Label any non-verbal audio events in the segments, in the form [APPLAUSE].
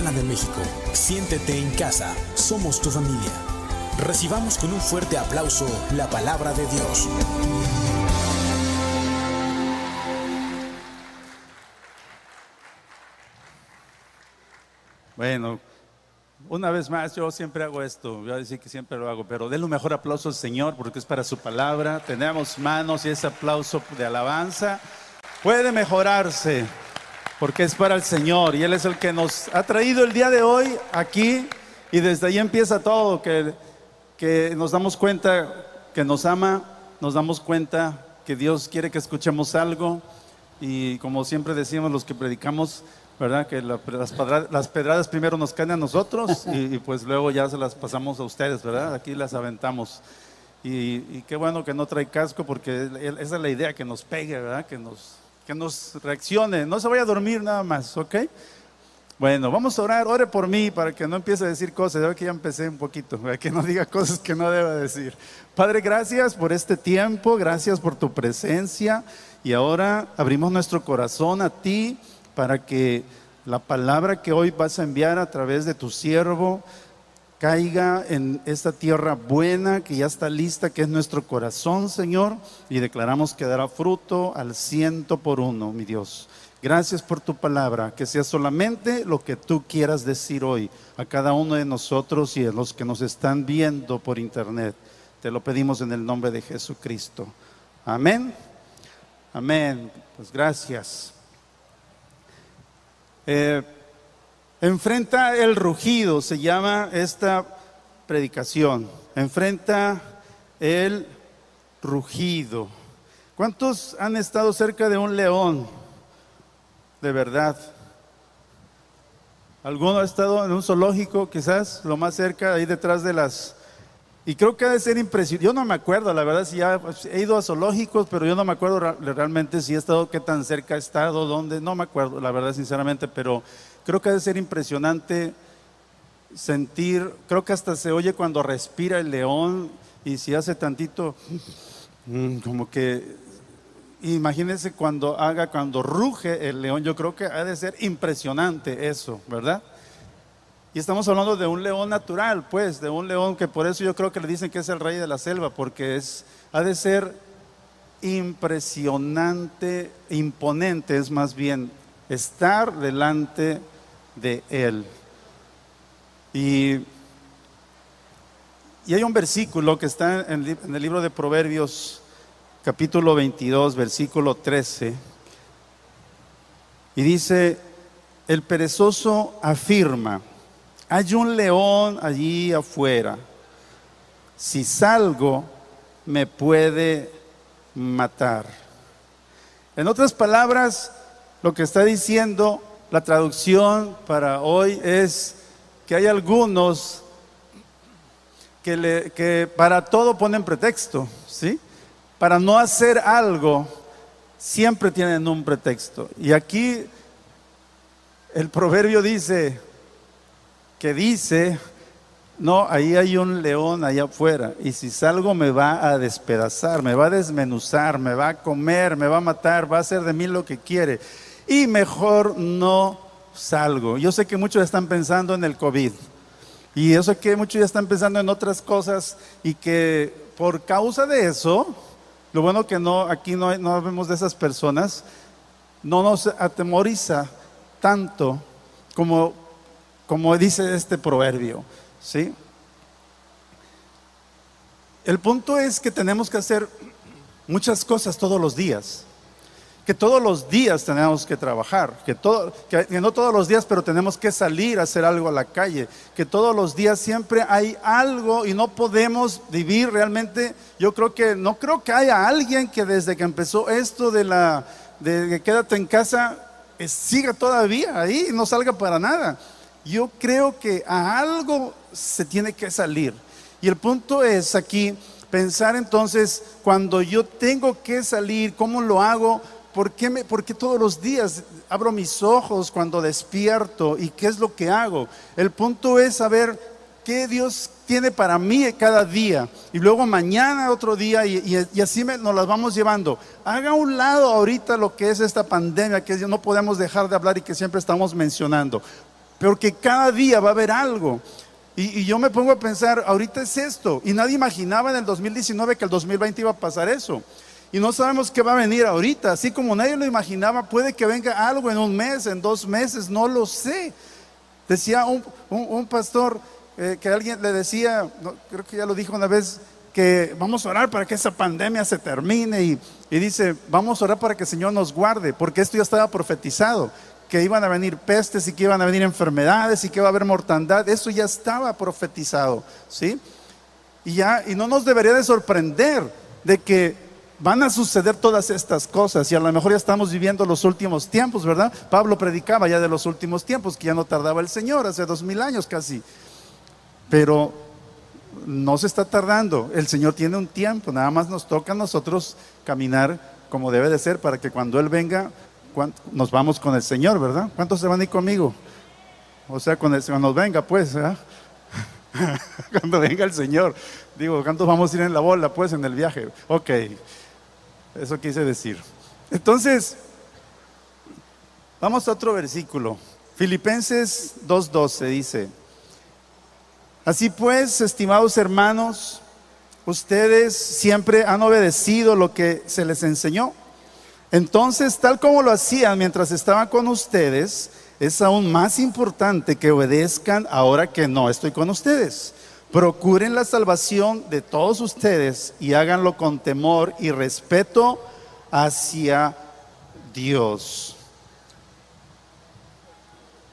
De México. Siéntete en casa, somos tu familia. Recibamos con un fuerte aplauso la palabra de Dios. Bueno, una vez más, yo siempre hago esto, voy a decir que siempre lo hago, pero denle un mejor aplauso al Señor porque es para su palabra. Tenemos manos y ese aplauso de alabanza puede mejorarse porque es para el Señor y Él es el que nos ha traído el día de hoy aquí y desde ahí empieza todo, que, que nos damos cuenta que nos ama, nos damos cuenta que Dios quiere que escuchemos algo y como siempre decimos los que predicamos, ¿verdad? Que las, pedradas, las, pedradas primero nos caen a nosotros y, pues luego ya se las pasamos a ustedes, ¿verdad? Aquí las aventamos. Y, y, qué bueno que no trae casco porque esa es la idea, que nos pegue, ¿verdad? Que nos, que nos reaccione, no se vaya a dormir nada más, ¿ok? Bueno, vamos a orar, ore por mí para que no empiece a decir cosas, ya que ya empecé un poquito, para que no diga cosas que no deba decir. Padre, gracias por este tiempo, gracias por tu presencia. Y ahora abrimos nuestro corazón a ti para que la palabra que hoy vas a enviar a través de tu siervo caiga en esta tierra buena que ya está lista, que es nuestro corazón, Señor, y declaramos que dará fruto al ciento por uno, mi Dios. Gracias por tu palabra, que sea solamente lo que tú quieras decir hoy a cada uno de nosotros y a los que nos están viendo por internet. Te lo pedimos en el nombre de Jesucristo. Amén. Amén. Pues gracias. Eh, Enfrenta el rugido, se llama esta predicación. Enfrenta el rugido. ¿Cuántos han estado cerca de un león? De verdad. ¿Alguno ha estado en un zoológico, quizás, lo más cerca, ahí detrás de las... Y creo que ha de ser impresionante. Yo no me acuerdo, la verdad, si ya he ido a zoológicos, pero yo no me acuerdo realmente si he estado, qué tan cerca he estado, dónde, no me acuerdo, la verdad, sinceramente, pero Creo que ha de ser impresionante sentir, creo que hasta se oye cuando respira el león y si hace tantito, mm, como que, imagínense cuando haga, cuando ruge el león, yo creo que ha de ser impresionante eso, ¿verdad? Y estamos hablando de un león natural, pues, de un león que por eso yo creo que le dicen que es el rey de la selva, porque es, ha de ser impresionante, imponente, es más bien estar delante de Él. Y, y hay un versículo que está en, en el libro de Proverbios, capítulo 22, versículo 13, y dice, el perezoso afirma, hay un león allí afuera, si salgo me puede matar. En otras palabras, lo que está diciendo la traducción para hoy es que hay algunos que, para todo ponen pretexto, ¿sí? Para no hacer algo, siempre tienen un pretexto. Y aquí el proverbio dice, que dice, no, ahí hay un león allá afuera, y si salgo me va a despedazar, me va a desmenuzar, me va a comer, me va a matar, va a hacer de mí lo que quiere y mejor no salgo. Yo sé que muchos están pensando en el COVID y yo sé que muchos ya están pensando en otras cosas y que por causa de eso, lo bueno que no, aquí no, no vemos de esas personas, no nos atemoriza tanto como, como dice este proverbio, ¿sí? El punto es que tenemos que hacer muchas cosas todos los días que todos los días tenemos que trabajar, que, todo, que, no todos los días, pero tenemos que salir a hacer algo a la calle, que todos los días siempre hay algo y no podemos vivir realmente. Yo creo que no creo que haya alguien que desde que empezó esto de la de quédate en casa eh, siga todavía ahí y no salga para nada. Yo creo que a algo se tiene que salir. Y el punto es aquí pensar entonces cuando yo tengo que salir, ¿cómo lo hago? ¿Por qué, me, todos los días abro mis ojos cuando despierto y qué es lo que hago? El punto es saber qué Dios tiene para mí cada día y luego mañana otro día y, así nos las vamos llevando. Haga un lado ahorita lo que es esta pandemia que no podemos dejar de hablar y que siempre estamos mencionando. pero que cada día va a haber algo. Y, y, yo me pongo a pensar, ahorita es esto, y nadie imaginaba en el 2019 que el 2020 iba a pasar eso. Y no sabemos qué va a venir ahorita, así como nadie lo imaginaba, puede que venga algo en un mes, en dos meses, no lo sé. Decía un, un, pastor eh, que alguien le decía, creo que ya lo dijo una vez, que vamos a orar para que esa pandemia se termine y, y dice, vamos a orar para que el Señor nos guarde, porque esto ya estaba profetizado que iban a venir pestes y que iban a venir enfermedades y que iba a haber mortandad, eso ya estaba profetizado, ¿sí? Y ya y no nos debería de sorprender de que van a suceder todas estas cosas y a lo mejor ya estamos viviendo los últimos tiempos, ¿verdad? Pablo predicaba ya de los últimos tiempos, que ya no tardaba el Señor, hace dos mil años casi. Pero no se está tardando, el Señor tiene un tiempo, nada más nos toca a nosotros caminar como debe de ser para que cuando Él venga nos vamos con el Señor, ¿verdad? ¿Cuántos se van a ir conmigo? O sea, cuando nos venga, pues, ¿verdad? [LAUGHS] cuando venga el Señor. Digo, ¿cuántos vamos a ir en la bola, pues, en el viaje? Ok, eso quise decir. Entonces, vamos a otro versículo. Filipenses 2.12 dice, así pues, estimados hermanos, ustedes siempre han obedecido lo que se les enseñó entonces, tal como lo hacían mientras estaban con ustedes, es aún más importante que obedezcan ahora que no estoy con ustedes. Procuren la salvación de todos ustedes y háganlo con temor y respeto hacia Dios.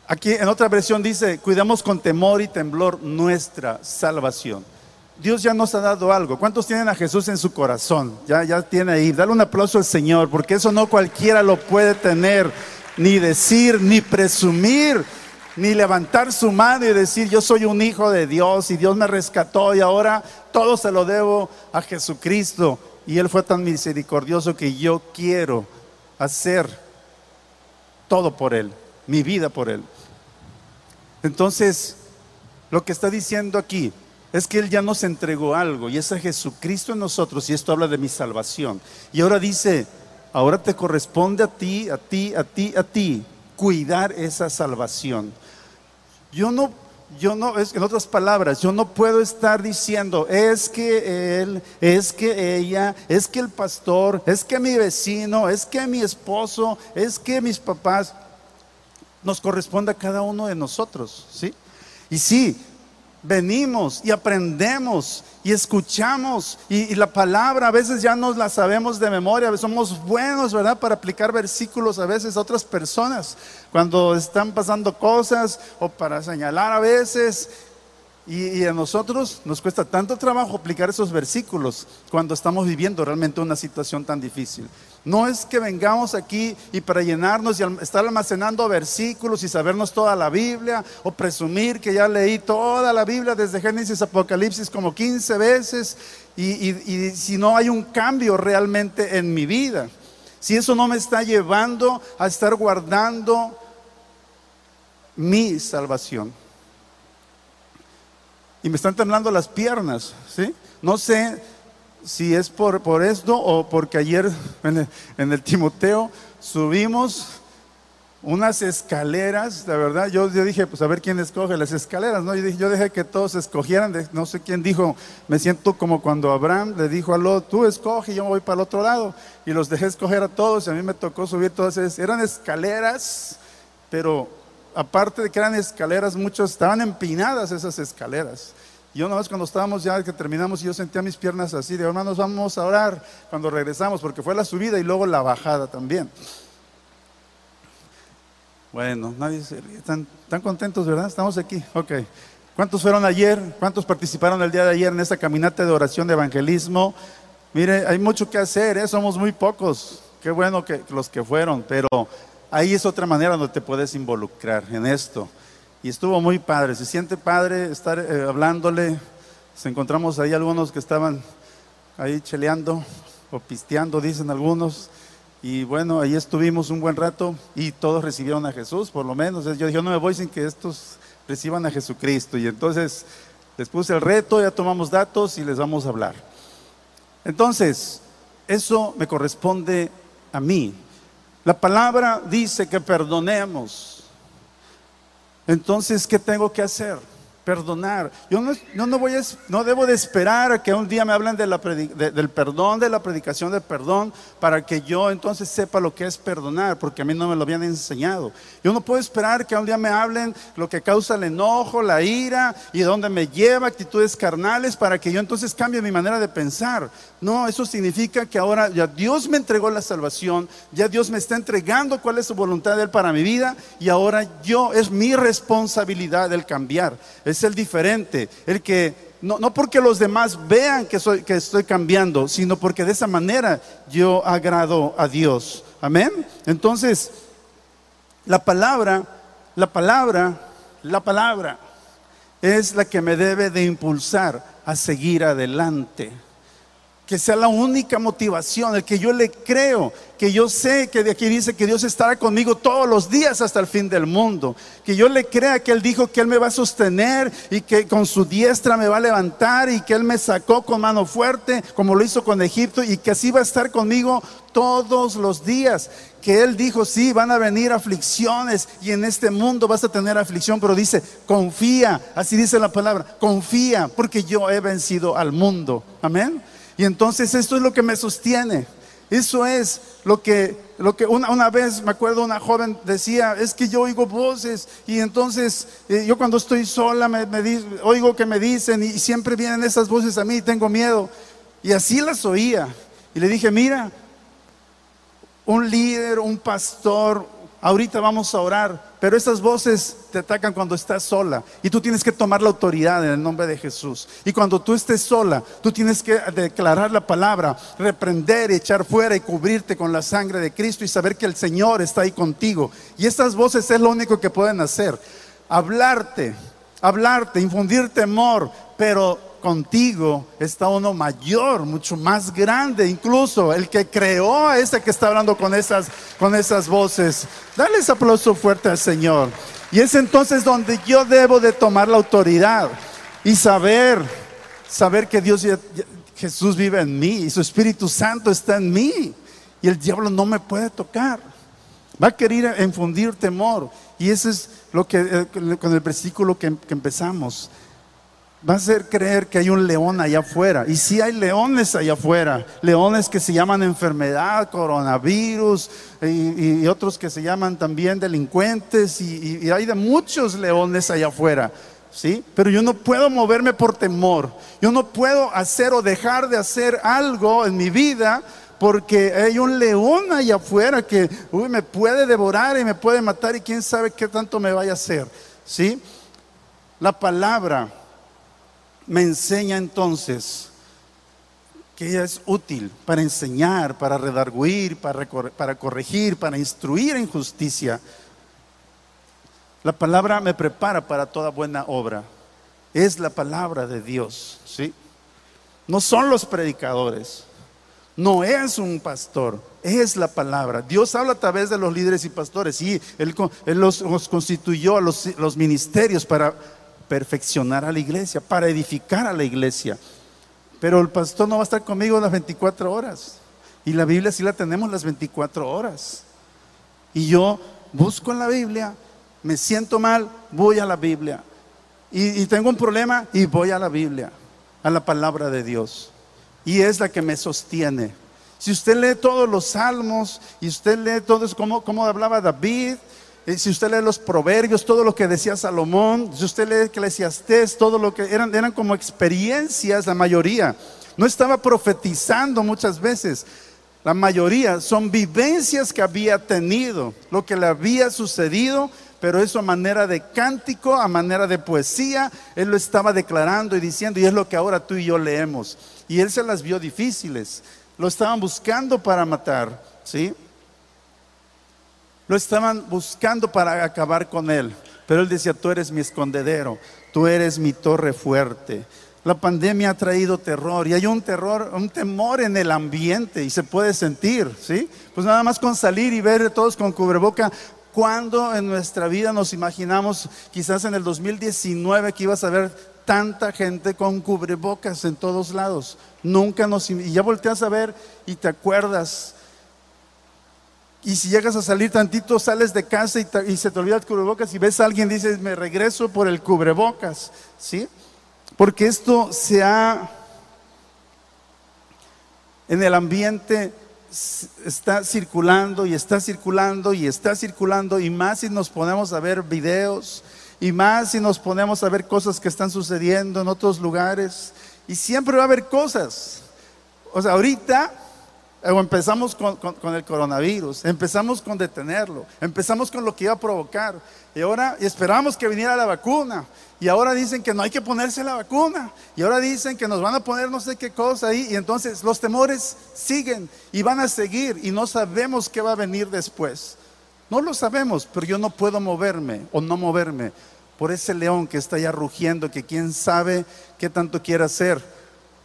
Aquí en otra versión dice, cuidamos con temor y temblor nuestra salvación. Dios ya nos ha dado algo. ¿Cuántos tienen a Jesús en su corazón? Ya, ya tiene ahí. Dale un aplauso al Señor, porque eso no cualquiera lo puede tener, ni decir, ni presumir, ni levantar su mano y decir, yo soy un hijo de Dios y Dios me rescató y ahora todo se lo debo a Jesucristo. Y Él fue tan misericordioso que yo quiero hacer todo por Él, mi vida por Él. Entonces, lo que está diciendo aquí, es que Él ya nos entregó algo y es a Jesucristo en nosotros y esto habla de mi salvación. Y ahora dice, ahora te corresponde a ti, a ti, a ti, a ti, cuidar esa salvación. Yo no, yo no, es, en otras palabras, yo no puedo estar diciendo, es que él, es que ella, es que el pastor, es que mi vecino, es que mi esposo, es que mis papás, nos corresponde a cada uno de nosotros, ¿sí? Y sí, venimos y aprendemos y escuchamos y, la palabra a veces ya nos la sabemos de memoria, somos buenos, ¿verdad? Para aplicar versículos a veces a otras personas cuando están pasando cosas o para señalar a veces. Y, y a nosotros nos cuesta tanto trabajo aplicar esos versículos cuando estamos viviendo realmente una situación tan difícil. No es que vengamos aquí y para llenarnos y estar almacenando versículos y sabernos toda la Biblia o presumir que ya leí toda la Biblia desde Génesis Apocalipsis como 15 veces y, y si no hay un cambio realmente en mi vida. Si eso no me está llevando a estar guardando mi salvación. Y me están temblando las piernas, ¿sí? No sé si es por, por esto o porque ayer en el, Timoteo subimos unas escaleras, la verdad, yo, dije, pues a ver quién escoge las escaleras, ¿no? Yo, dije, yo dejé que todos escogieran, no sé quién dijo, me siento como cuando Abraham le dijo a Lot, tú escoge, yo voy para el otro lado, y los dejé escoger a todos, y a mí me tocó subir todas esas, eran escaleras, pero aparte de que eran escaleras, muchos estaban empinadas esas escaleras. Yo una vez cuando estábamos ya que terminamos, yo sentía mis piernas así, de hermanos, vamos a orar cuando regresamos, porque fue la subida y luego la bajada también. Bueno, nadie se ¿Están, contentos, verdad? Estamos aquí. Ok. ¿Cuántos fueron ayer? ¿Cuántos participaron el día de ayer en esa caminata de oración de evangelismo? Mire, hay mucho que hacer, ¿eh? somos muy pocos. Qué bueno que los que fueron, pero ahí es otra manera donde te puedes involucrar en esto y estuvo muy padre. Se siente padre estar eh, hablándole. Se encontramos ahí algunos que estaban ahí cheleando o pisteando, dicen algunos. Y bueno, ahí estuvimos un buen rato y todos recibieron a Jesús, por lo menos. Yo dije, no me voy sin que estos reciban a Jesucristo. Y entonces les puse el reto, ya tomamos datos y les vamos a hablar. Entonces, eso me corresponde a mí. La palabra dice que perdonemos Entonces, ¿qué tengo que hacer? Perdonar. Yo no, no, voy a, no debo de esperar a que un día me hablen de la del perdón, de la predicación de perdón, para que yo entonces sepa lo que es perdonar, porque a mí no me lo habían enseñado. Yo no puedo esperar que un día me hablen lo que causa el enojo, la ira y dónde me lleva actitudes carnales para que yo entonces cambie mi manera de pensar. No, eso significa que ahora ya Dios me entregó la salvación, ya Dios me está entregando cuál es su voluntad de Él para mi vida y ahora yo es mi responsabilidad el cambiar el diferente, el que no, no, porque los demás vean que, soy, que estoy cambiando, sino porque de esa manera yo agrado a Dios. Amén. Entonces, la palabra, la palabra, la palabra es la que me debe de impulsar a seguir adelante que sea la única motivación, el que yo le creo, que yo sé que de aquí dice que Dios estará conmigo todos los días hasta el fin del mundo, que yo le crea que Él dijo que Él me va a sostener y que con su diestra me va a levantar y que Él me sacó con mano fuerte como lo hizo con Egipto y que así va a estar conmigo todos los días. Que Él dijo, sí, van a venir aflicciones y en este mundo vas a tener aflicción, pero dice, confía, así dice la palabra, confía, porque yo he vencido al mundo. Amén. Y entonces esto es lo que me sostiene. Eso es lo que, lo que una, una, vez me acuerdo una joven decía, es que yo oigo voces y entonces eh, yo cuando estoy sola me, oigo que me dicen y siempre vienen esas voces a mí y tengo miedo. Y así las oía. Y le dije, mira, un líder, un pastor, ahorita vamos a orar, pero esas voces te atacan cuando estás sola y tú tienes que tomar la autoridad en el nombre de Jesús. Y cuando tú estés sola, tú tienes que declarar la palabra, reprender, echar fuera y cubrirte con la sangre de Cristo y saber que el Señor está ahí contigo. Y estas voces es lo único que pueden hacer. Hablarte, hablarte, infundir temor, pero contigo está uno mayor, mucho más grande, incluso el que creó a ese que está hablando con esas, con esas voces. Dale ese aplauso fuerte al Señor. Y es entonces donde yo debo de tomar la autoridad y saber, saber que Dios, Jesús vive en mí y su Espíritu Santo está en mí y el diablo no me puede tocar. Va a querer infundir temor. Y ese es lo que, eh, con el versículo que empezamos va a hacer creer que hay un león allá afuera. Y si hay leones allá afuera, leones que se llaman enfermedad, coronavirus y, otros que se llaman también delincuentes y, y, hay de muchos leones allá afuera. ¿Sí? Pero yo no puedo moverme por temor. Yo no puedo hacer o dejar de hacer algo en mi vida porque hay un león allá afuera que me puede devorar y me puede matar y quién sabe qué tanto me vaya a hacer. ¿Sí? La palabra me enseña entonces que ella es útil para enseñar, para redarguir, para, para corregir, para instruir en justicia. La palabra me prepara para toda buena obra. Es la palabra de Dios, ¿sí? No son los predicadores, no es un pastor, es la palabra. Dios habla a través de los líderes y pastores, sí, Él, los, constituyó a los ministerios para perfeccionar a la iglesia, para edificar a la iglesia. Pero el pastor no va a estar conmigo las 24 horas. Y la Biblia sí la tenemos las 24 horas. Y yo busco en la Biblia, me siento mal, voy a la Biblia. Y, tengo un problema y voy a la Biblia, a la palabra de Dios. Y es la que me sostiene. Si usted lee todos los salmos y usted lee todo como, como hablaba David, si usted lee los proverbios, todo lo que decía Salomón, si usted lee Eclesiastés, todo lo que eran, eran como experiencias, la mayoría. No estaba profetizando muchas veces. La mayoría son vivencias que había tenido, lo que le había sucedido, pero eso a manera de cántico, a manera de poesía, él lo estaba declarando y diciendo, y es lo que ahora tú y yo leemos. Y él se las vio difíciles, lo estaban buscando para matar, ¿sí? Lo estaban buscando para acabar con él. Pero él decía, tú eres mi escondedero, tú eres mi torre fuerte. La pandemia ha traído terror y hay un terror, un temor en el ambiente y se puede sentir, ¿sí? Pues nada más con salir y ver todos con cubreboca, cuando en nuestra vida nos imaginamos, quizás en el 2019, que ibas a ver tanta gente con cubrebocas en todos lados? Nunca nos... Y ya volteas a ver y te acuerdas Y si llegas a salir tantito, sales de casa y, se te olvida el cubrebocas y ves a alguien, dices, me regreso por el cubrebocas, ¿sí? Porque esto se ha, en el ambiente, está circulando y está circulando y está circulando y más si nos ponemos a ver videos y más si nos ponemos a ver cosas que están sucediendo en otros lugares y siempre va a haber cosas. O sea, ahorita o empezamos con, el coronavirus, empezamos con detenerlo, empezamos con lo que iba a provocar. Y ahora esperamos que viniera la vacuna. Y ahora dicen que no hay que ponerse la vacuna. Y ahora dicen que nos van a poner no sé qué cosa ahí. Y entonces los temores siguen y van a seguir. Y no sabemos qué va a venir después. No lo sabemos, pero yo no puedo moverme o no moverme por ese león que está ya rugiendo, que quién sabe qué tanto quiere hacer.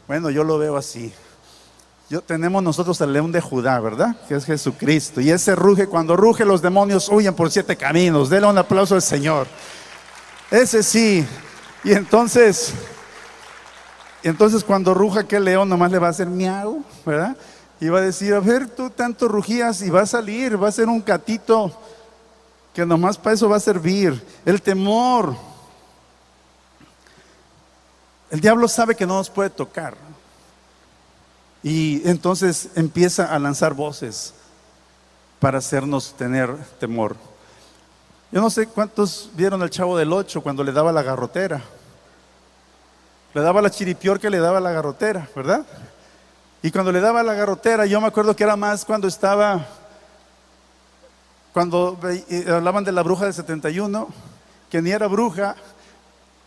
Bueno, yo lo veo así tenemos nosotros el león de Judá, ¿verdad? Que es Jesucristo. Y ese ruge, cuando ruge los demonios huyen por siete caminos. Dele un aplauso al Señor. Ese sí. Y entonces, entonces cuando ruja aquel león nomás le va a hacer miau, ¿verdad? Y va a decir, a ver, tú tanto rugías y va a salir, va a ser un catito que nomás para eso va a servir. El temor. El diablo sabe que no nos puede tocar. Y entonces empieza a lanzar voces para hacernos tener temor. Yo no sé cuántos vieron al chavo del 8 cuando le daba la garrotera. Le daba la chiripior que le daba la garrotera, ¿verdad? Y cuando le daba la garrotera, yo me acuerdo que era más cuando estaba, cuando eh, hablaban de la bruja del 71, que ni era bruja,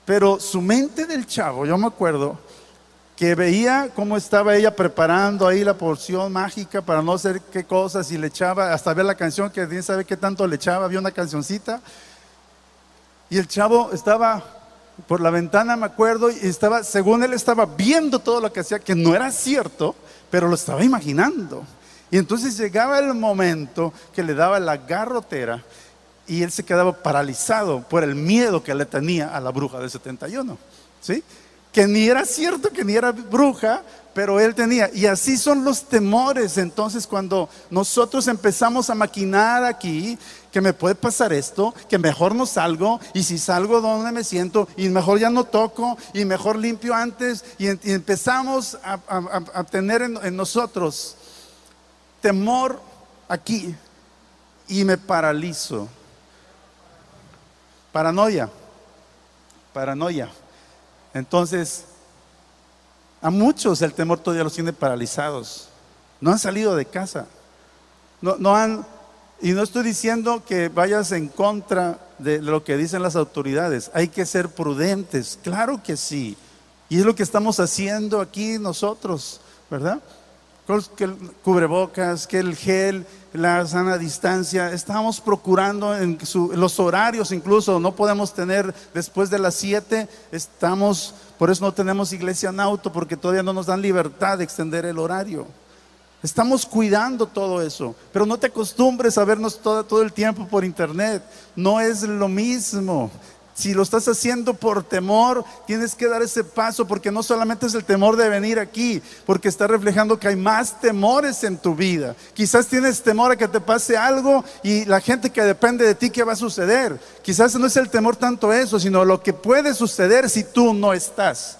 pero su mente del chavo, yo me acuerdo, que veía cómo estaba ella preparando ahí la porción mágica para no sé qué cosas y le echaba, hasta ver la canción que nadie sabe qué tanto le echaba, había una cancioncita. Y el chavo estaba por la ventana, me acuerdo, y estaba, según él estaba viendo todo lo que hacía, que no era cierto, pero lo estaba imaginando. Y entonces llegaba el momento que le daba la garrotera y él se quedaba paralizado por el miedo que le tenía a la bruja del 71. ¿Sí? Que ni era cierto, que ni era bruja, pero él tenía. Y así son los temores. Entonces cuando nosotros empezamos a maquinar aquí, que me puede pasar esto, que mejor no salgo, y si salgo, ¿dónde me siento? Y mejor ya no toco, y mejor limpio antes, y, empezamos a, tener en nosotros temor aquí, y me paralizo. Paranoia, paranoia. Entonces, a muchos el temor todavía los tiene paralizados. No han salido de casa. No, han, y no estoy diciendo que vayas en contra de lo que dicen las autoridades. Hay que ser prudentes, claro que sí. Y es lo que estamos haciendo aquí nosotros, ¿verdad? Que el cubrebocas, que el gel, la sana distancia. Estamos procurando en, los horarios incluso, no podemos tener después de las 7, estamos, por eso no tenemos iglesia en auto, porque todavía no nos dan libertad de extender el horario. Estamos cuidando todo eso, pero no te acostumbres a vernos todo el tiempo por internet, no es lo mismo. Si lo estás haciendo por temor, tienes que dar ese paso porque no solamente es el temor de venir aquí, porque está reflejando que hay más temores en tu vida. Quizás tienes temor a que te pase algo y la gente que depende de ti, ¿qué va a suceder? Quizás no es el temor tanto eso, sino lo que puede suceder si tú no estás.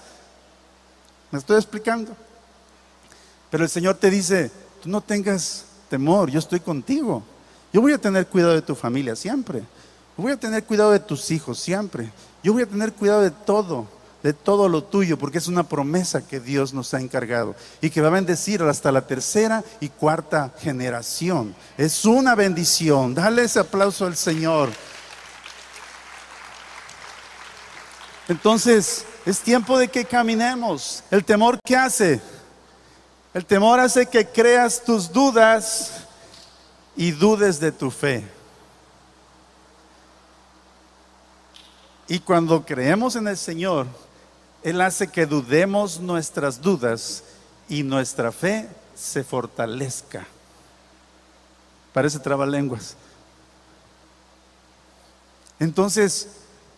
¿Me estoy explicando? Pero el Señor te dice, tú no tengas temor, yo estoy contigo. Yo voy a tener cuidado de tu familia siempre. Voy a tener cuidado de tus hijos siempre. Yo voy a tener cuidado de todo, de todo lo tuyo, porque es una promesa que Dios nos ha encargado y que va a bendecir hasta la tercera y cuarta generación. Es una bendición. Dale ese aplauso al Señor. Entonces, es tiempo de que caminemos. El temor que hace? El temor hace que creas tus dudas y dudes de tu fe. Y cuando creemos en el Señor, Él hace que dudemos nuestras dudas y nuestra fe se fortalezca. Parece trabalenguas. Entonces,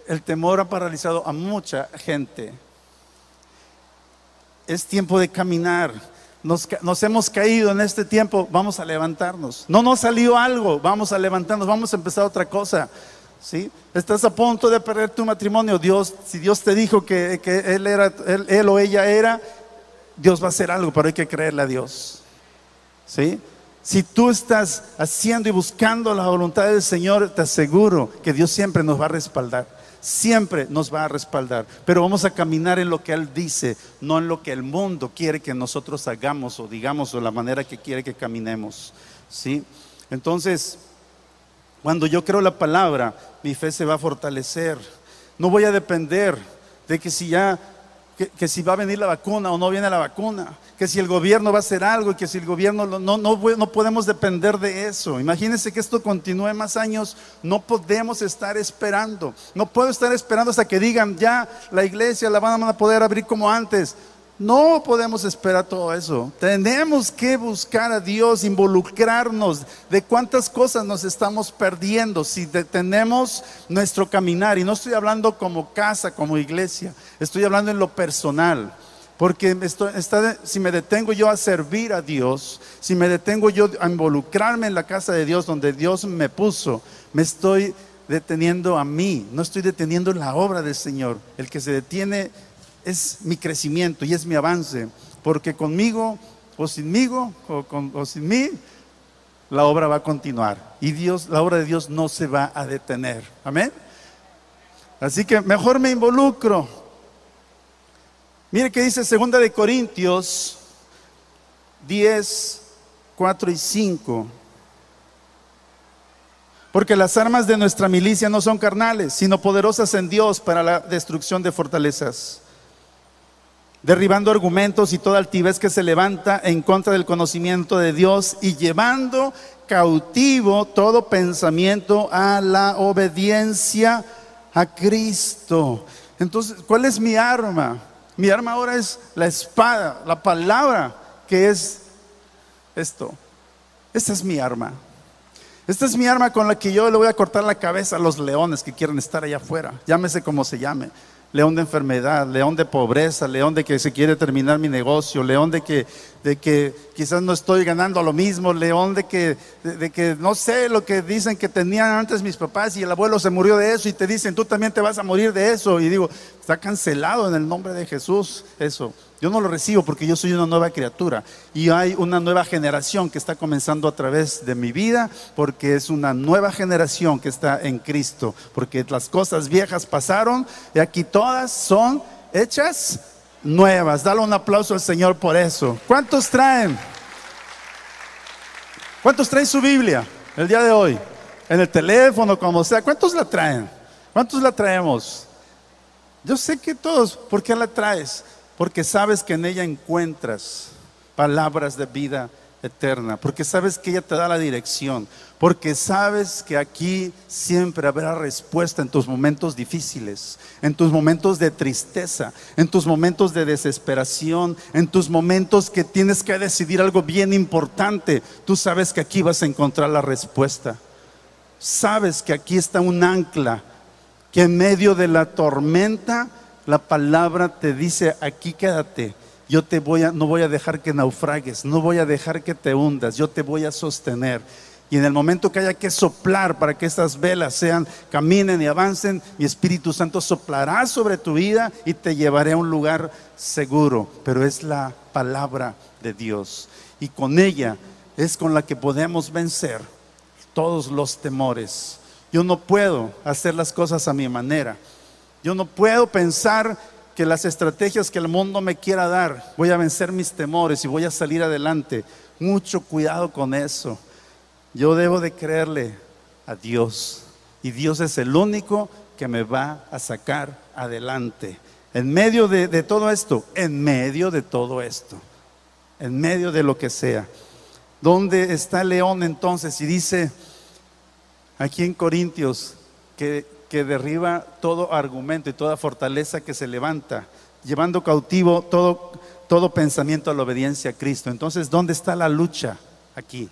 el temor ha paralizado a mucha gente. Es tiempo de caminar. nos, nos, hemos caído en este tiempo, vamos a levantarnos. No nos salió algo, vamos a levantarnos, vamos a empezar otra cosa. Estás a punto de perder tu matrimonio. Dios, si Dios te dijo que, él, era, él, o ella era, Dios va a hacer algo, pero hay que creerle a Dios. Si tú estás haciendo y buscando la voluntad del Señor, te aseguro que Dios siempre nos va a respaldar siempre nos va a respaldar. Pero vamos a caminar en lo que Él dice, no en lo que el mundo quiere que nosotros hagamos o digamos o la manera que quiere que caminemos. ¿sí? Entonces, cuando yo creo la palabra, mi fe se va a fortalecer. No voy a depender de que si ya, que si va a venir la vacuna o no viene la vacuna que si el gobierno va a hacer algo y que si el gobierno no, no, no podemos depender de eso. Imagínense que esto continúe más años, no podemos estar esperando. No puedo estar esperando hasta que digan ya la iglesia la van a poder abrir como antes. No podemos esperar todo eso. Tenemos que buscar a Dios, involucrarnos de cuántas cosas nos estamos perdiendo si detenemos nuestro caminar. Y no estoy hablando como casa, como iglesia, estoy hablando en lo personal. Porque si me detengo yo a servir a Dios, si me detengo yo a involucrarme en la casa de Dios donde Dios me puso, me estoy deteniendo a mí, no estoy deteniendo la obra del Señor. El que se detiene es mi crecimiento y es mi avance, porque conmigo o sinmigo o, o sin mí, la obra va a continuar y Dios, la obra de Dios no se va a detener. Amén. Así que mejor me involucro Mire que dice segunda de Corintios 10, 4 y 5. Porque las armas de nuestra milicia no son carnales, sino poderosas en Dios para la destrucción de fortalezas, derribando argumentos y toda altivez que se levanta en contra del conocimiento de Dios y llevando cautivo todo pensamiento a la obediencia a Cristo. Entonces, ¿cuál es mi arma? Mi arma ahora es la espada, la palabra que es esto. Esta es mi arma. Esta es mi arma con la que yo le voy a cortar la cabeza a los leones que quieren estar allá afuera. Llámese como se llame león de enfermedad, león de pobreza, león de que se quiere terminar mi negocio, león de que, de que quizás no estoy ganando lo mismo, león de que, de, que no sé lo que dicen que tenían antes mis papás y el abuelo se murió de eso y te dicen tú también te vas a morir de eso. Y digo, está cancelado en el nombre de Jesús eso. Yo no lo recibo porque yo soy una nueva criatura y hay una nueva generación que está comenzando a través de mi vida porque es una nueva generación que está en Cristo, porque las cosas viejas pasaron y aquí todas son hechas nuevas. Dale un aplauso al Señor por eso. ¿Cuántos traen? ¿Cuántos traen su Biblia el día de hoy? En el teléfono, como sea. ¿Cuántos la traen? ¿Cuántos la traemos? Yo sé que todos, ¿por qué la traes? Porque sabes que en ella encuentras palabras de vida eterna, porque sabes que ella te da la dirección, porque sabes que aquí siempre habrá respuesta en tus momentos difíciles, en tus momentos de tristeza, en tus momentos de desesperación, en tus momentos que tienes que decidir algo bien importante. Tú sabes que aquí vas a encontrar la respuesta. Sabes que aquí está un ancla que en medio de la tormenta la palabra te dice, aquí quédate. Yo te voy a, no voy a dejar que naufragues, no voy a dejar que te hundas, yo te voy a sostener. Y en el momento que haya que soplar para que estas velas sean, caminen y avancen, mi Espíritu Santo soplará sobre tu vida y te llevaré a un lugar seguro. Pero es la palabra de Dios. Y con ella es con la que podemos vencer todos los temores. Yo no puedo hacer las cosas a mi manera. Yo no puedo pensar que las estrategias que el mundo me quiera dar, voy a vencer mis temores y voy a salir adelante. Mucho cuidado con eso. Yo debo de creerle a Dios. Y Dios es el único que me va a sacar adelante. En medio de, de todo esto, en medio de todo esto, en medio de lo que sea. ¿Dónde está león entonces? Y dice aquí en Corintios que que derriba todo argumento y toda fortaleza que se levanta, llevando cautivo todo, todo pensamiento a la obediencia a Cristo. Entonces, ¿dónde está la lucha? Aquí.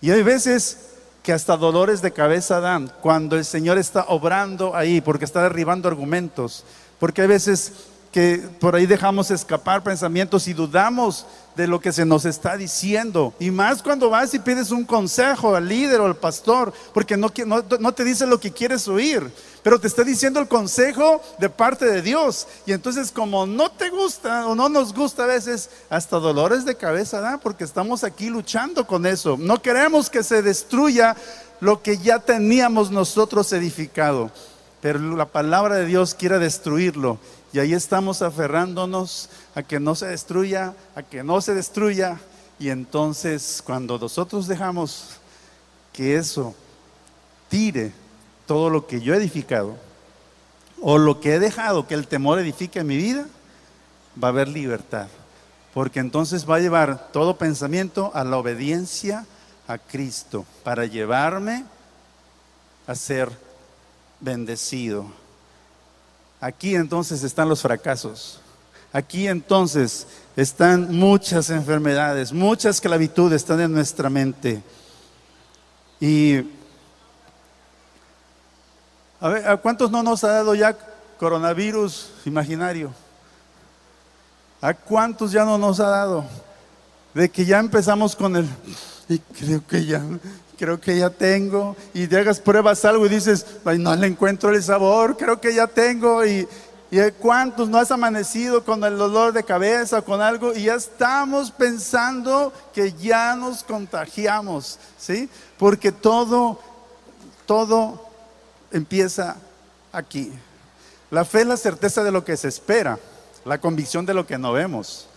Y hay veces que hasta dolores de cabeza dan cuando el Señor está obrando ahí, porque está derribando argumentos. Porque hay veces que por ahí dejamos escapar pensamientos y dudamos de lo que se nos está diciendo. Y más cuando vas y pides un consejo al líder o al pastor, porque no, no, te dice lo que quieres oír, pero te está diciendo el consejo de parte de Dios. Y entonces como no te gusta o no nos gusta a veces, hasta dolores de cabeza da, porque estamos aquí luchando con eso. No queremos que se destruya lo que ya teníamos nosotros edificado, pero la palabra de Dios quiere destruirlo. Y ahí estamos aferrándonos a que no se destruya, a que no se destruya. Y entonces cuando nosotros dejamos que eso tire todo lo que yo he edificado, o lo que he dejado que el temor edifique en mi vida, va a haber libertad. Porque entonces va a llevar todo pensamiento a la obediencia a Cristo para llevarme a ser bendecido Aquí entonces están los fracasos. Aquí entonces están muchas enfermedades, mucha esclavitud están en nuestra mente. Y a ver, ¿a cuántos no nos ha dado ya coronavirus imaginario? ¿A cuántos ya no nos ha dado? De que ya empezamos con el, y creo que ya, creo que ya tengo, y llegas, pruebas algo y dices, no le encuentro el sabor, creo que ya tengo, y, y cuántos no has amanecido con el dolor de cabeza, o con algo, y ya estamos pensando que ya nos contagiamos, ¿sí? Porque todo, todo empieza aquí. La fe es la certeza de lo que se espera, la convicción de lo que no vemos.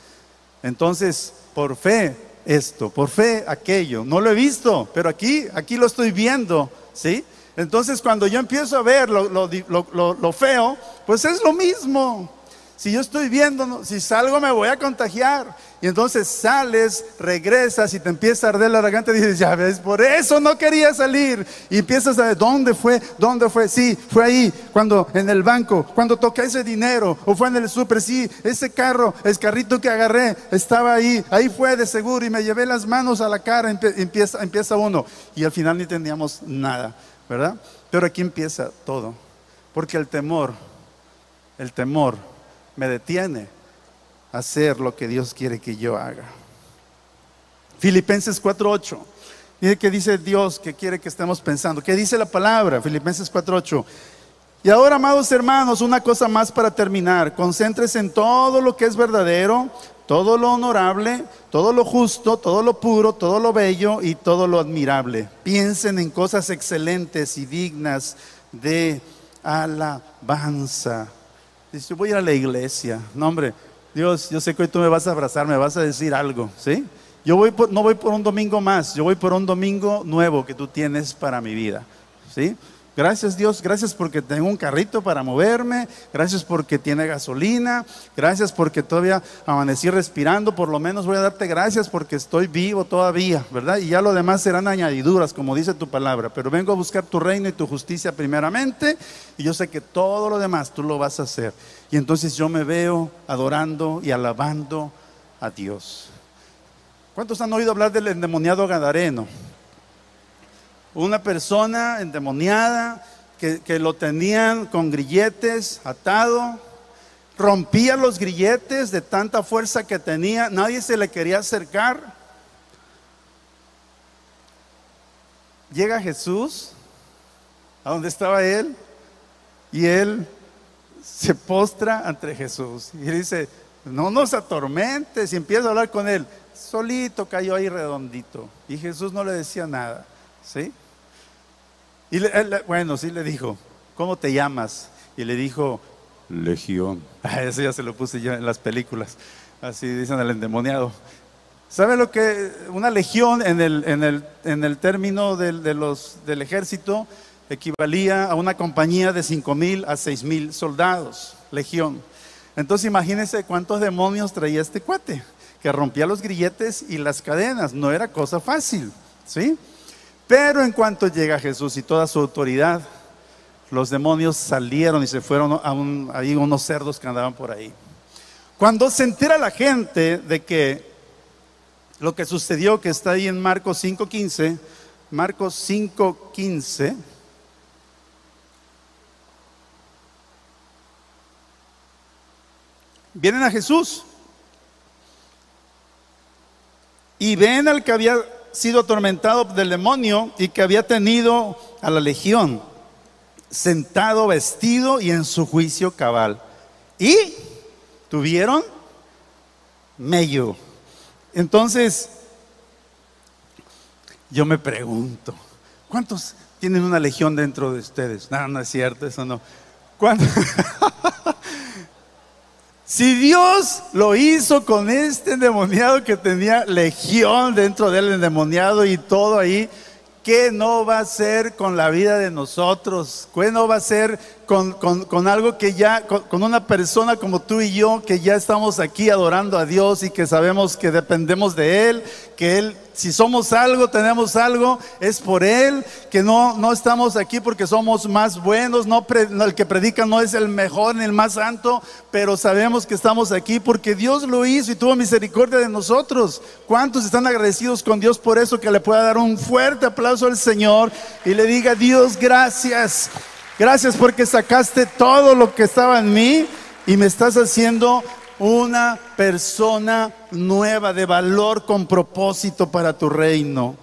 Entonces, por fe esto, por fe aquello. No lo he visto, pero aquí, aquí lo estoy viendo, ¿sí? Entonces cuando yo empiezo a ver lo, lo feo, pues es lo mismo. Si yo estoy viendo, si salgo me voy a contagiar. Y entonces sales, regresas y te empieza a arder la garganta y dices, ya ves, por eso no quería salir. Y empiezas a ver, ¿dónde fue? ¿Dónde fue? Sí, fue ahí, cuando en el banco, cuando toqué ese dinero, o fue en el súper, sí, ese carro, el carrito que agarré, estaba ahí, ahí fue de seguro y me llevé las manos a la cara, empieza, empieza uno. Y al final ni teníamos nada, ¿verdad? Pero aquí empieza todo, porque el temor, el temor me detiene hacer lo que Dios quiere que yo haga. Filipenses 4:8. Mire que dice Dios que quiere que estemos pensando. ¿Qué dice la palabra? Filipenses 4:8. Y ahora, amados hermanos, una cosa más para terminar. Concéntrese en todo lo que es verdadero, todo lo honorable, todo lo justo, todo lo puro, todo lo bello y todo lo admirable. Piensen en cosas excelentes y dignas de alabanza. Dice, voy a ir a la iglesia. No, hombre, Dios, yo sé que hoy tú me vas a abrazar, me vas a decir algo, ¿sí? Yo voy no voy por un domingo más, yo voy por un domingo nuevo que tú tienes para mi vida, ¿sí? Gracias Dios, gracias porque tengo un carrito para moverme, gracias porque tiene gasolina, gracias porque todavía amanecí respirando, por lo menos voy a darte gracias porque estoy vivo todavía, ¿verdad? Y ya lo demás serán añadiduras, como dice tu palabra, pero vengo a buscar tu reino y tu justicia primeramente y yo sé que todo lo demás tú lo vas a hacer. Y entonces yo me veo adorando y alabando a Dios. ¿Cuántos han oído hablar del endemoniado Gadareno? Una persona endemoniada que, lo tenían con grilletes atado, rompía los grilletes de tanta fuerza que tenía, nadie se le quería acercar. Llega Jesús a donde estaba él y él se postra ante Jesús y dice, no nos atormentes y empieza a hablar con él. Solito cayó ahí redondito y Jesús no le decía nada, ¿sí? Bueno, sí le dijo, ¿cómo te llamas? Y le dijo, Legión. [LAUGHS] Ah, eso ya se lo puse yo en las películas. Así dicen el endemoniado. ¿Sabe lo que una legión en el, término del, del ejército equivalía a una compañía de cinco mil a seis mil soldados, legión? Entonces imagínense cuántos demonios traía este cuate, que rompía los grilletes y las cadenas. No era cosa fácil, ¿sí? Pero en cuanto llega Jesús y toda su autoridad, los demonios salieron y se fueron a un, ahí unos cerdos que andaban por ahí. Cuando se entera la gente de que lo que sucedió, que está ahí en Marcos 5.15, Marcos 5.15, vienen a Jesús y ven al que había sido atormentado del demonio y que había tenido a la legión, sentado, vestido y en su juicio cabal. Y tuvieron mello. Entonces, yo me pregunto, ¿cuántos tienen una legión dentro de ustedes? No, no es cierto, eso no. ¿Cuántos? [LAUGHS] Si Dios lo hizo con este endemoniado que tenía legión dentro del endemoniado y todo ahí, ¿qué no va a hacer con la vida de nosotros? ¿Qué no va a hacer con, algo que ya, con, una persona como tú y yo, que ya estamos aquí adorando a Dios y que sabemos que dependemos de Él, que Él, si somos algo, tenemos algo, es por Él, que no, no estamos aquí porque somos más buenos, no, el que predica no es el mejor ni el más santo, pero sabemos que estamos aquí porque Dios lo hizo y tuvo misericordia de nosotros. ¿Cuántos están agradecidos con Dios por eso? Que le pueda dar un fuerte aplauso al Señor y le diga, Dios, gracias. Gracias porque sacaste todo lo que estaba en mí y me estás haciendo una persona nueva de valor con propósito para tu reino.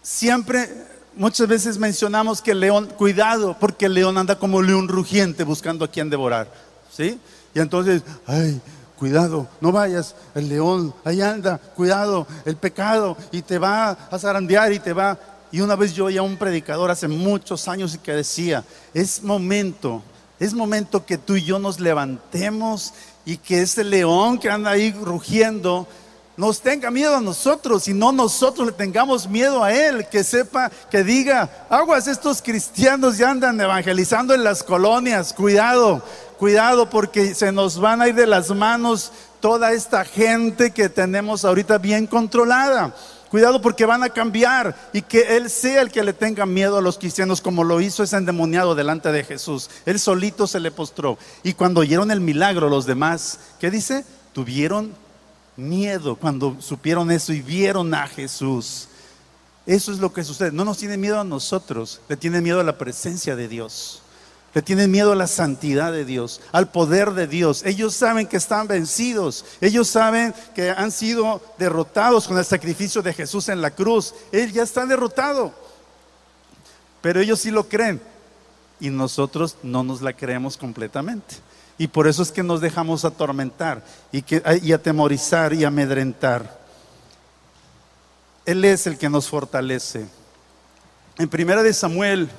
Siempre, muchas veces mencionamos que el león, cuidado, porque el león anda como león rugiente buscando a quien devorar. ¿Sí? Y entonces, ay, cuidado, no vayas, el león, ahí anda, cuidado, el pecado, y te va a zarandear y te va. Y una vez yo oía a un predicador hace muchos años y que decía, es momento, es momento que tú y yo nos levantemos y que ese león que anda ahí rugiendo nos tenga miedo a nosotros y no nosotros le tengamos miedo a él, que sepa, que diga, aguas, estos cristianos ya andan evangelizando en las colonias, cuidado, cuidado porque se nos van a ir de las manos toda esta gente que tenemos ahorita bien controlada. Cuidado porque van a cambiar y que Él sea el que le tenga miedo a los cristianos como lo hizo ese endemoniado delante de Jesús. Él solito se le postró. Y cuando oyeron el milagro los demás, ¿qué dice? Tuvieron miedo cuando supieron eso y vieron a Jesús. Eso es lo que sucede. No nos tiene miedo a nosotros, le tiene miedo a la presencia de Dios le tienen miedo a la santidad de Dios, al poder de Dios. Ellos saben que están vencidos, ellos saben que han sido derrotados con el sacrificio de Jesús en la cruz. Él ya está derrotado, pero ellos sí lo creen y nosotros no nos la creemos completamente. Y por eso es que nos dejamos atormentar y, que, y atemorizar y amedrentar. Él es el que nos fortalece. En primera de Samuel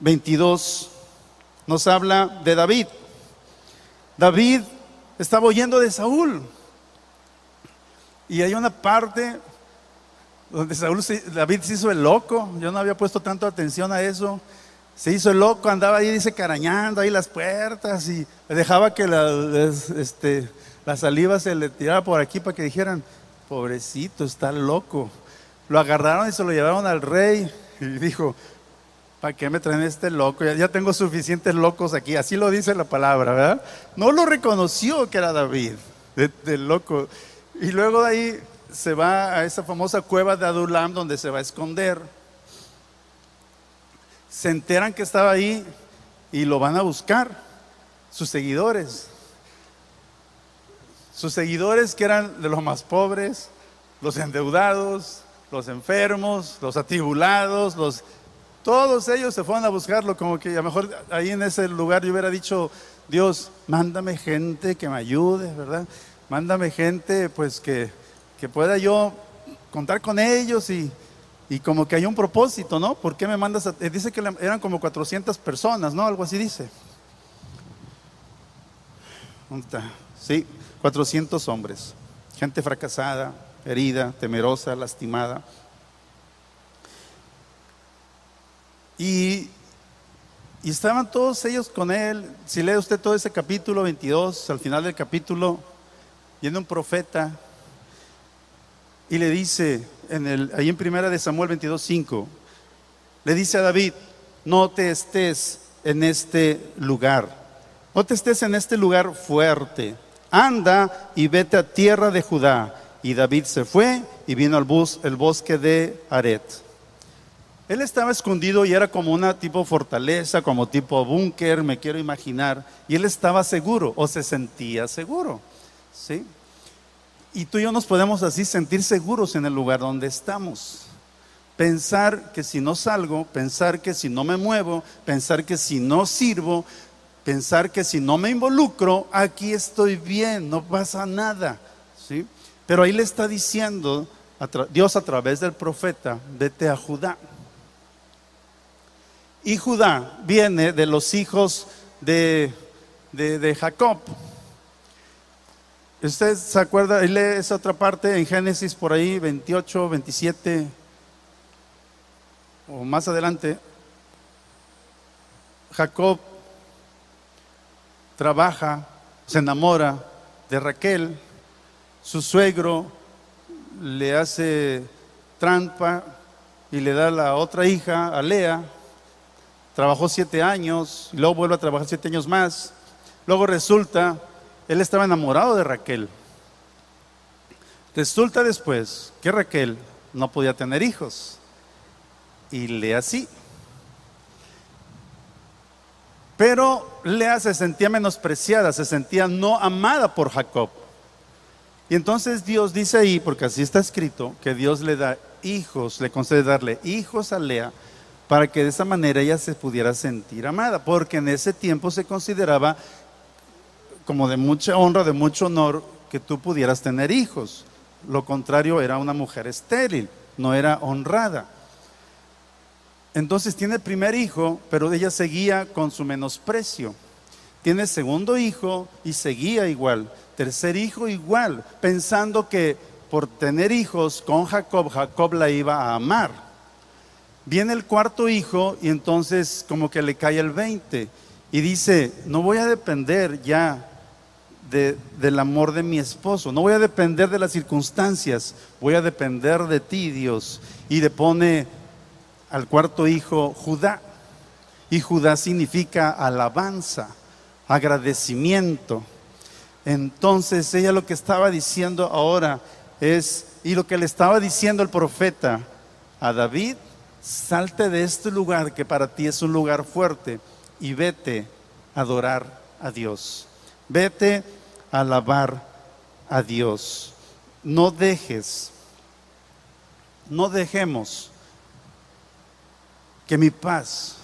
22 nos habla de David. David estaba oyendo de Saúl. Y hay una parte donde Saúl, David se hizo el loco. Yo no había puesto tanto atención a eso. Se hizo el loco, andaba ahí, dice, carañando ahí las puertas y dejaba que la, este, la saliva se le tirara por aquí para que dijeran, pobrecito, está loco. Lo agarraron y se lo llevaron al rey y dijo, ¿Para qué me traen este loco? Ya, tengo suficientes locos aquí. Así lo dice la palabra, ¿verdad? No lo reconoció que era David, del loco. Y luego de ahí se va a esa famosa cueva de Adulam donde se va a esconder. Se enteran que estaba ahí y lo van a buscar, sus seguidores. Sus seguidores que eran de los más pobres, los endeudados, los enfermos, los atribulados, los todos ellos se fueron a buscarlo, como que a lo mejor ahí en ese lugar yo hubiera dicho, Dios, mándame gente que me ayude, ¿verdad? Mándame gente pues que, pueda yo contar con ellos y, como que hay un propósito, ¿no? ¿Por qué me mandas? A, eh, dice que eran como 400 personas, ¿no? Algo así dice. Sí, 400 hombres. Gente fracasada, herida, temerosa, lastimada. Y, estaban todos ellos con él. Si lee usted todo ese capítulo 22, al final del capítulo, viene un profeta y le dice, en el, ahí en primera de Samuel 22, 5, le dice a David, no te estés en este lugar, no te estés en este lugar fuerte, anda y vete a tierra de Judá. Y David se fue y vino al bus, el bosque de Aret. Él estaba escondido y era como una tipo fortaleza, como tipo búnker, me quiero imaginar. Y él estaba seguro o se sentía seguro. ¿sí? Y tú y yo nos podemos así sentir seguros en el lugar donde estamos. Pensar que si no salgo, pensar que si no me muevo, pensar que si no sirvo, pensar que si no me involucro, aquí estoy bien, no pasa nada. ¿sí? Pero ahí le está diciendo Dios a través del profeta, vete a Judá. Y Judá viene de los hijos de, de, Jacob. Usted se acuerda, y lee esa otra parte en Génesis por ahí, 28, 27, o más adelante. Jacob trabaja, se enamora de Raquel, su suegro le hace trampa y le da la otra hija, a Lea, trabajó siete años, y luego vuelve a trabajar siete años más. Luego resulta, él estaba enamorado de Raquel. Resulta después que Raquel no podía tener hijos. Y Lea sí. Pero Lea se sentía menospreciada, se sentía no amada por Jacob. Y entonces Dios dice ahí, porque así está escrito, que Dios le da hijos, le concede darle hijos a Lea para que de esa manera ella se pudiera sentir amada, porque en ese tiempo se consideraba como de mucha honra, de mucho honor, que tú pudieras tener hijos. Lo contrario era una mujer estéril, no era honrada. Entonces tiene primer hijo, pero ella seguía con su menosprecio. Tiene segundo hijo y seguía igual. Tercer hijo igual, pensando que por tener hijos con Jacob, Jacob la iba a amar. Viene el cuarto hijo y entonces como que le cae el 20 y dice, no voy a depender ya del amor de mi esposo, no voy a depender de las circunstancias, voy a depender de ti, Dios. Y le pone al cuarto hijo Judá. Y Judá significa alabanza, agradecimiento. Entonces ella lo que estaba diciendo ahora es, y lo que le estaba diciendo el profeta a David salte de este lugar que para ti es un lugar fuerte y vete a adorar a Dios. Vete a alabar a Dios. No dejes, no dejemos que mi paz,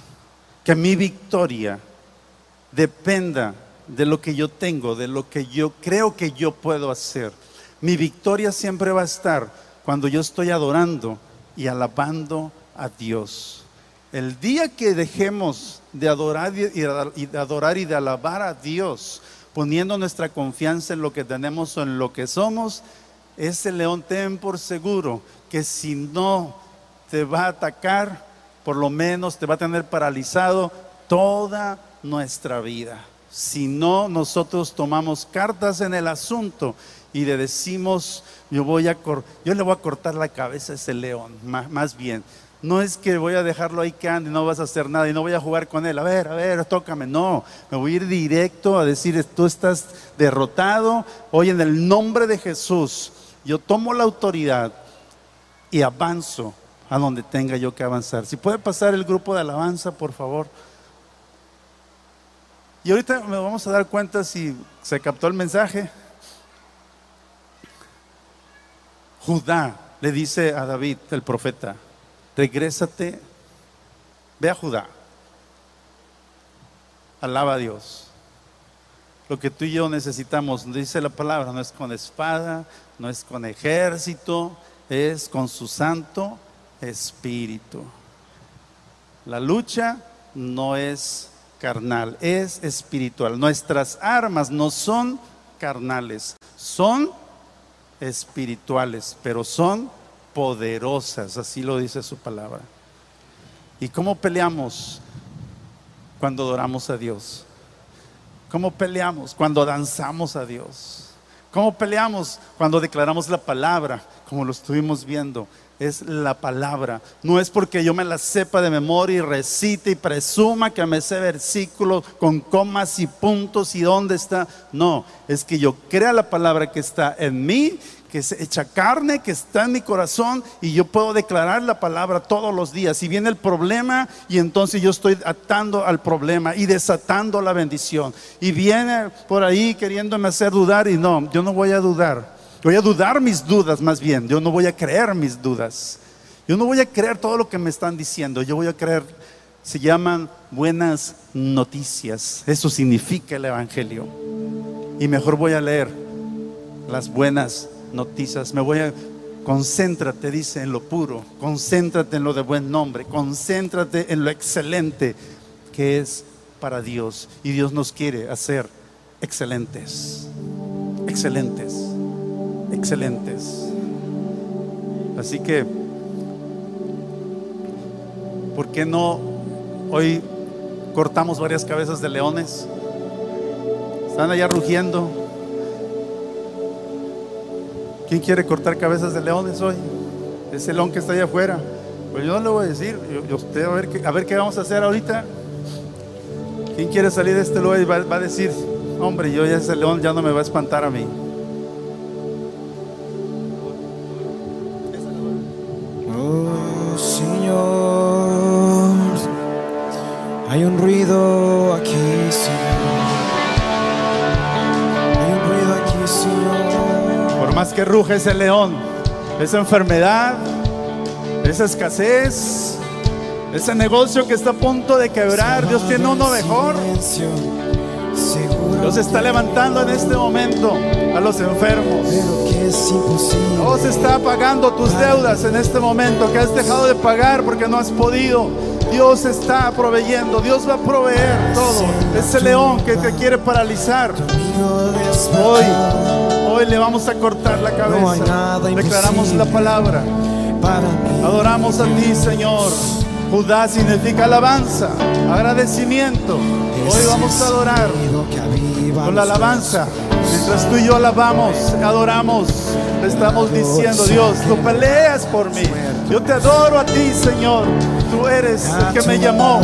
que mi victoria dependa de lo que yo tengo, de lo que yo creo que yo puedo hacer. Mi victoria siempre va a estar cuando yo estoy adorando y alabando a Dios. El día que dejemos de adorar y de adorar y de alabar a Dios, poniendo nuestra confianza en lo que tenemos o en lo que somos, ese león ten por seguro que si no te va a atacar, por lo menos te va a tener paralizado toda nuestra vida. Si no, nosotros tomamos cartas en el asunto y le decimos, yo, voy a yo le voy a cortar la cabeza a ese león, más bien no es que voy a dejarlo ahí que ande, no vas a hacer nada y no voy a jugar con él. A ver, a ver, tócame. No, me voy a ir directo a decir, tú estás derrotado. Hoy en el nombre de Jesús, yo tomo la autoridad y avanzo a donde tenga yo que avanzar. Si puede pasar el grupo de alabanza, por favor. Y ahorita me vamos a dar cuenta si se captó el mensaje. Judá le dice a David, el profeta, regrésate, ve a Judá, alaba a Dios. Lo que tú y yo necesitamos, dice la palabra, no es con espada, no es con ejército, es con su santo espíritu. La lucha no es carnal, es espiritual. Nuestras armas no son carnales, son espirituales, pero son poderosas, así lo dice su palabra. ¿Y cómo peleamos cuando adoramos a Dios? ¿Cómo peleamos cuando danzamos a Dios? ¿Cómo peleamos cuando declaramos la palabra, como lo estuvimos viendo? Es la palabra. No es porque yo me la sepa de memoria y recite y presuma que me sé versículo con comas y puntos y dónde está. No, es que yo crea la palabra que está en mí que se echa carne, que está en mi corazón y yo puedo declarar la palabra todos los días. Y viene el problema y entonces yo estoy atando al problema y desatando la bendición. Y viene por ahí queriéndome hacer dudar y no, yo no voy a dudar. Voy a dudar mis dudas más bien. Yo no voy a creer mis dudas. Yo no voy a creer todo lo que me están diciendo. Yo voy a creer, se llaman buenas noticias. Eso significa el Evangelio. Y mejor voy a leer las buenas noticias. Me voy a concéntrate, dice, en lo puro, concéntrate en lo de buen nombre, concéntrate en lo excelente que es para Dios. Y Dios nos quiere hacer excelentes, excelentes, excelentes. Así que, ¿por qué no hoy cortamos varias cabezas de leones? Están allá rugiendo. ¿Quién quiere cortar cabezas de leones hoy? Ese león que está allá afuera. Pues yo no le voy a decir. Usted a ver, qué, a ver qué vamos a hacer ahorita. ¿Quién quiere salir de este lugar y va, va a decir, hombre, yo ya ese león ya no me va a espantar a mí? Ruge ese león, esa enfermedad, esa escasez, ese negocio que está a punto de quebrar, Dios tiene uno mejor. Dios está levantando en este momento a los enfermos. Dios está pagando tus deudas en este momento que has dejado de pagar porque no has podido. Dios está proveyendo, Dios va a proveer todo. Ese león que te quiere paralizar, hoy, hoy le vamos a cortar la cabeza. Declaramos la palabra. Adoramos a ti, Señor. Judá significa alabanza, agradecimiento. Hoy vamos a adorar con la alabanza. Mientras tú y yo alabamos, adoramos, le estamos diciendo, Dios, tú peleas por mí. Yo te adoro a ti, Señor. Tú eres el que me llamó.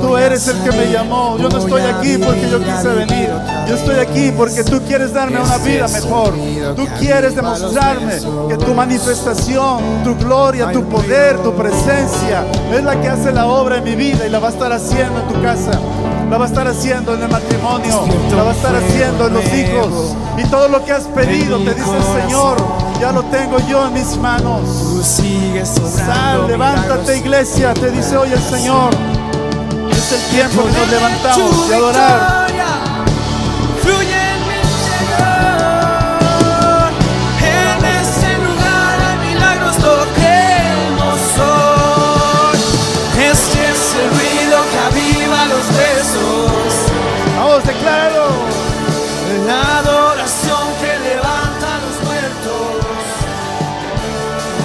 Tú eres el que me llamó. Yo no estoy aquí porque yo quise venir. Yo estoy aquí porque tú quieres darme una vida mejor. Tú quieres demostrarme que tu manifestación, tu gloria, tu poder, tu presencia es la que hace la obra en mi vida y la va a estar haciendo en tu casa. La va a estar haciendo en el matrimonio. La va a estar haciendo en los hijos. Y todo lo que has pedido, te dice el Señor, ya lo tengo yo en mis manos. Sal, levántate iglesia, te dice hoy el Señor. Es el tiempo que nos levantamos de adorar. La adoración que levanta a los muertos.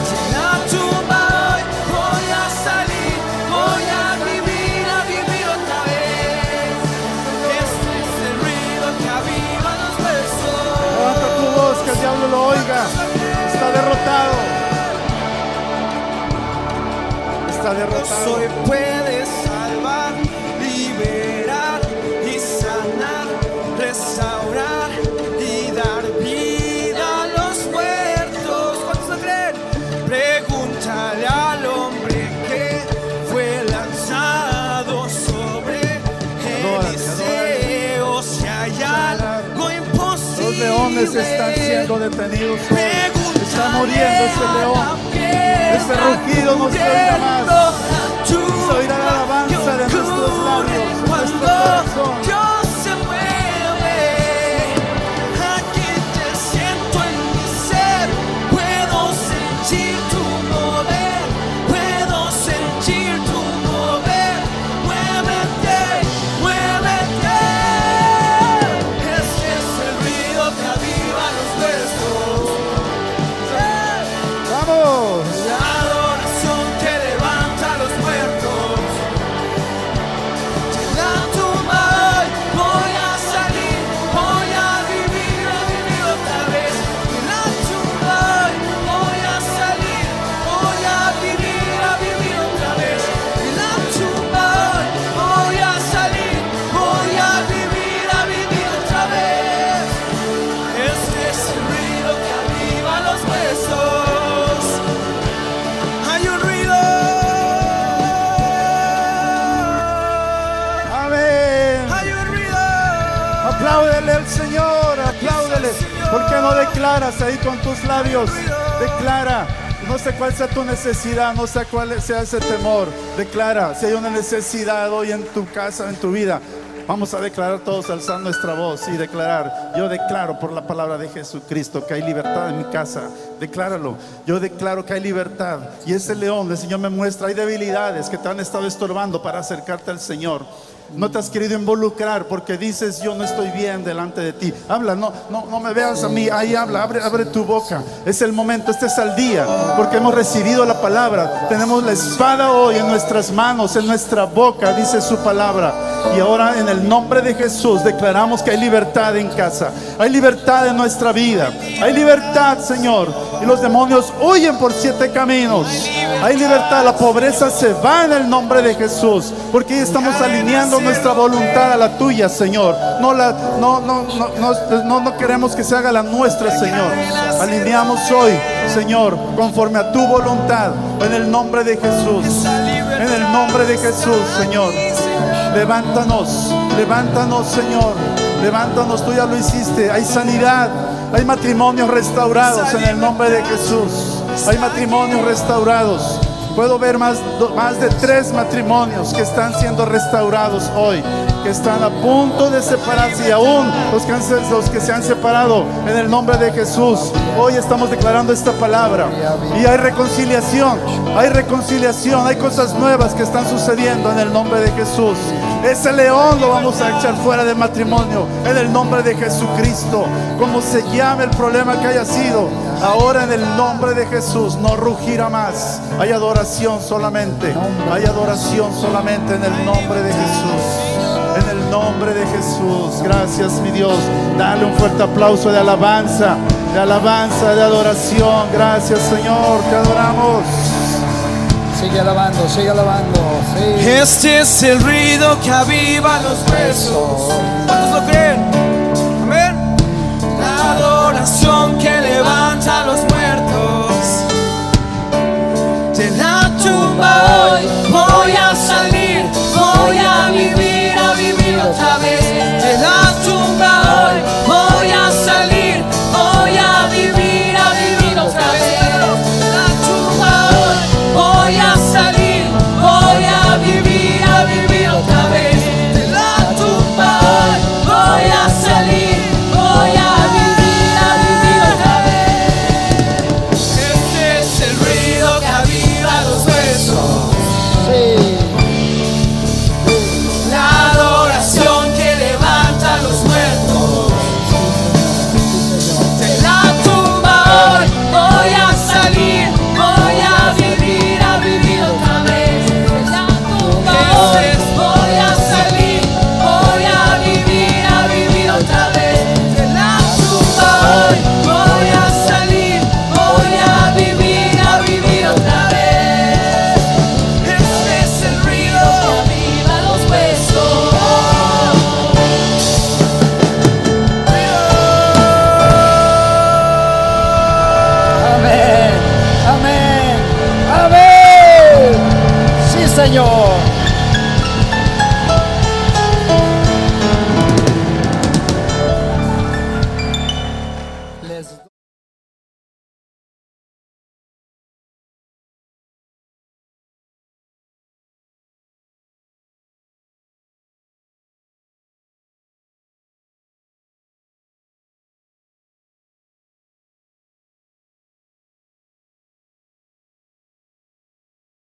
De la tumba hoy voy a salir, voy a vivir, a vivir otra vez. Este es el ruido que aviva los Levanta besos. tu voz, que el diablo lo oiga. Está derrotado. Está derrotado. Soy están siendo detenidos. hoy. Está muriendo ese león. Ese rugido no se oirá más. Se oirá la alabanza de nuestros labios, de nuestro corazón. No declaras ahí con tus labios? Declara. No sé cuál sea tu necesidad, no sé cuál sea ese temor. Declara, si hay una necesidad hoy en tu casa, en tu vida, Vamos a declarar todos alzando nuestra voz y declarar, yo declaro por la palabra de Jesucristo que hay libertad en mi casa. Decláralo. Yo declaro que hay libertad. Y ese león, el Señor me muestra, hay debilidades que te han estado estorbando para acercarte al Señor. No te has querido involucrar porque dices yo no estoy bien delante de ti. Habla, no, no, no me veas a mí. Ahí habla, abre, abre tu boca. Es el momento, este es el día, porque hemos recibido la palabra. Tenemos la espada hoy en nuestras manos, en nuestra boca, dice su palabra. Y ahora en el nombre de Jesús declaramos que hay libertad en casa. Hay libertad en nuestra vida. Hay libertad, Señor. Y los demonios huyen por siete caminos. Hay libertad. La pobreza se va en el nombre de Jesús. Porque estamos alineando nuestra voluntad a la tuya, Señor. No, la, no, no, no, no, no queremos que se haga la nuestra, Señor. Alineamos hoy, Señor, conforme a tu voluntad. En el nombre de Jesús. En el nombre de Jesús, Señor. Levántanos, levántanos, Señor. Levántanos, tú ya lo hiciste. Hay sanidad, hay matrimonios restaurados en el nombre de Jesús. Hay matrimonios restaurados. Puedo ver más, más de tres matrimonios que están siendo restaurados hoy, que están a punto de separarse y aún los que, los que se han separado en el nombre de Jesús. Hoy estamos declarando esta palabra y hay reconciliación, hay reconciliación, hay cosas nuevas que están sucediendo en el nombre de Jesús. Ese león lo vamos a echar fuera del matrimonio en el nombre de Jesucristo. Como se llame el problema que haya sido, ahora en el nombre de Jesús no rugirá más. Hay adoración solamente. Hay adoración solamente en el nombre de Jesús nombre de Jesús. Gracias, mi Dios. Dale un fuerte aplauso de alabanza, de alabanza, de adoración. Gracias, Señor. Te adoramos. Sigue alabando, sigue alabando. Este es el ruido que aviva los huesos. ¿Cuántos lo creen? Amén. La adoración que levanta a los muertos. De la tumba hoy voy a salir, voy a vivir.